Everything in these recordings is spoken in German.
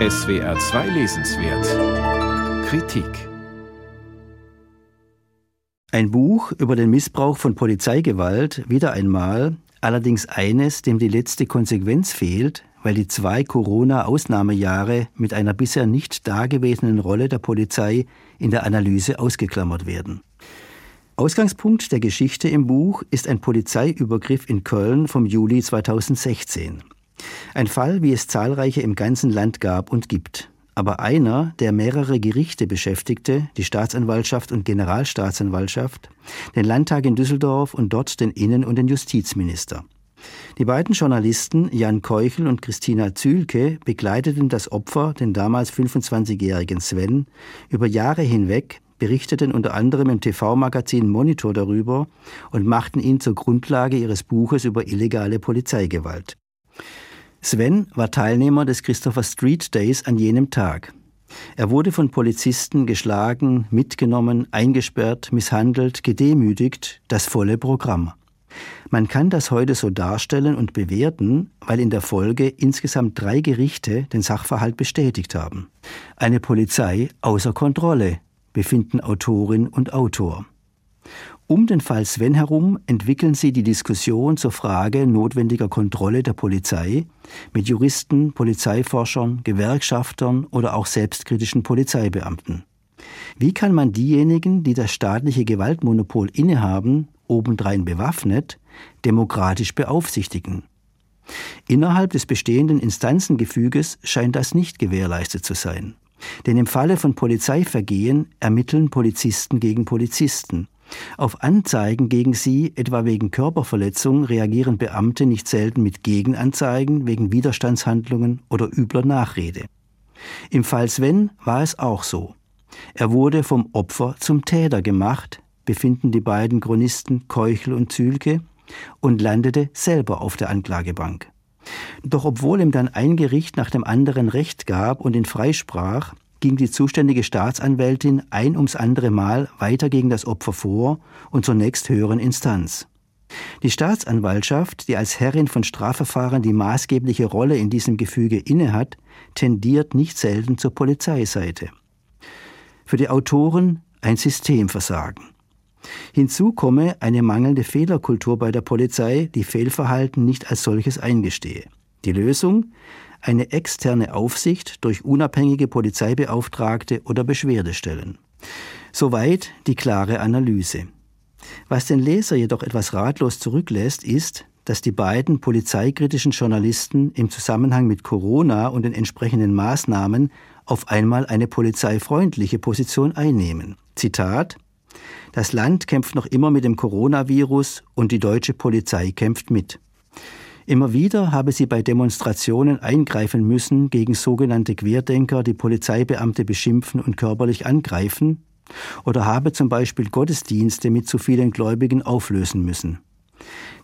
SWR 2 Lesenswert Kritik Ein Buch über den Missbrauch von Polizeigewalt, wieder einmal, allerdings eines, dem die letzte Konsequenz fehlt, weil die zwei Corona-Ausnahmejahre mit einer bisher nicht dagewesenen Rolle der Polizei in der Analyse ausgeklammert werden. Ausgangspunkt der Geschichte im Buch ist ein Polizeiübergriff in Köln vom Juli 2016. Ein Fall, wie es zahlreiche im ganzen Land gab und gibt. Aber einer, der mehrere Gerichte beschäftigte, die Staatsanwaltschaft und Generalstaatsanwaltschaft, den Landtag in Düsseldorf und dort den Innen- und den Justizminister. Die beiden Journalisten Jan Keuchel und Christina Zühlke begleiteten das Opfer, den damals 25-jährigen Sven, über Jahre hinweg, berichteten unter anderem im TV-Magazin Monitor darüber und machten ihn zur Grundlage ihres Buches über illegale Polizeigewalt. Sven war Teilnehmer des Christopher Street Days an jenem Tag. Er wurde von Polizisten geschlagen, mitgenommen, eingesperrt, misshandelt, gedemütigt, das volle Programm. Man kann das heute so darstellen und bewerten, weil in der Folge insgesamt drei Gerichte den Sachverhalt bestätigt haben. Eine Polizei außer Kontrolle, befinden Autorin und Autor. Um den Fall Sven herum entwickeln sie die Diskussion zur Frage notwendiger Kontrolle der Polizei mit Juristen, Polizeiforschern, Gewerkschaftern oder auch selbstkritischen Polizeibeamten. Wie kann man diejenigen, die das staatliche Gewaltmonopol innehaben, obendrein bewaffnet, demokratisch beaufsichtigen? Innerhalb des bestehenden Instanzengefüges scheint das nicht gewährleistet zu sein. Denn im Falle von Polizeivergehen ermitteln Polizisten gegen Polizisten. Auf Anzeigen gegen sie, etwa wegen Körperverletzung, reagieren Beamte nicht selten mit Gegenanzeigen wegen Widerstandshandlungen oder übler Nachrede. Im Fall Sven war es auch so. Er wurde vom Opfer zum Täter gemacht, befinden die beiden Chronisten Keuchel und Zühlke, und landete selber auf der Anklagebank. Doch obwohl ihm dann ein Gericht nach dem anderen Recht gab und ihn freisprach, ging die zuständige Staatsanwältin ein ums andere Mal weiter gegen das Opfer vor und zur nächsthöheren Instanz. Die Staatsanwaltschaft, die als Herrin von Strafverfahren die maßgebliche Rolle in diesem Gefüge innehat, tendiert nicht selten zur Polizeiseite. Für die Autoren ein Systemversagen. Hinzu komme eine mangelnde Fehlerkultur bei der Polizei, die Fehlverhalten nicht als solches eingestehe. Die Lösung? Eine externe Aufsicht durch unabhängige Polizeibeauftragte oder Beschwerdestellen. Soweit die klare Analyse. Was den Leser jedoch etwas ratlos zurücklässt, ist, dass die beiden polizeikritischen Journalisten im Zusammenhang mit Corona und den entsprechenden Maßnahmen auf einmal eine polizeifreundliche Position einnehmen. Zitat Das Land kämpft noch immer mit dem Coronavirus und die deutsche Polizei kämpft mit. Immer wieder habe sie bei Demonstrationen eingreifen müssen gegen sogenannte Querdenker, die Polizeibeamte beschimpfen und körperlich angreifen, oder habe zum Beispiel Gottesdienste mit zu vielen Gläubigen auflösen müssen.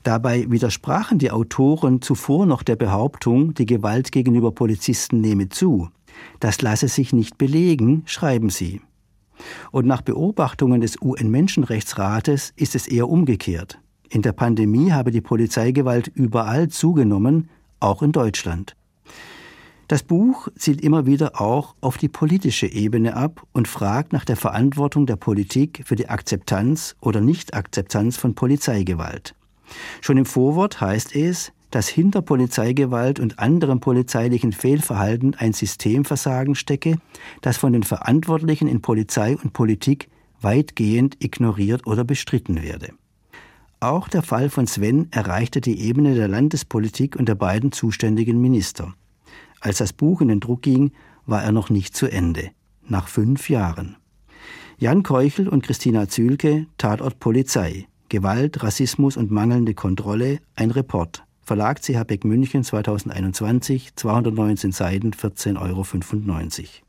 Dabei widersprachen die Autoren zuvor noch der Behauptung, die Gewalt gegenüber Polizisten nehme zu. Das lasse sich nicht belegen, schreiben sie. Und nach Beobachtungen des UN-Menschenrechtsrates ist es eher umgekehrt. In der Pandemie habe die Polizeigewalt überall zugenommen, auch in Deutschland. Das Buch zielt immer wieder auch auf die politische Ebene ab und fragt nach der Verantwortung der Politik für die Akzeptanz oder Nichtakzeptanz von Polizeigewalt. Schon im Vorwort heißt es, dass hinter Polizeigewalt und anderem polizeilichen Fehlverhalten ein Systemversagen stecke, das von den Verantwortlichen in Polizei und Politik weitgehend ignoriert oder bestritten werde. Auch der Fall von Sven erreichte die Ebene der Landespolitik und der beiden zuständigen Minister. Als das Buch in den Druck ging, war er noch nicht zu Ende. Nach fünf Jahren. Jan Keuchel und Christina Zühlke, Tatort Polizei. Gewalt, Rassismus und mangelnde Kontrolle, ein Report. Verlag CH Beck München 2021, 219 Seiten, 14,95 Euro.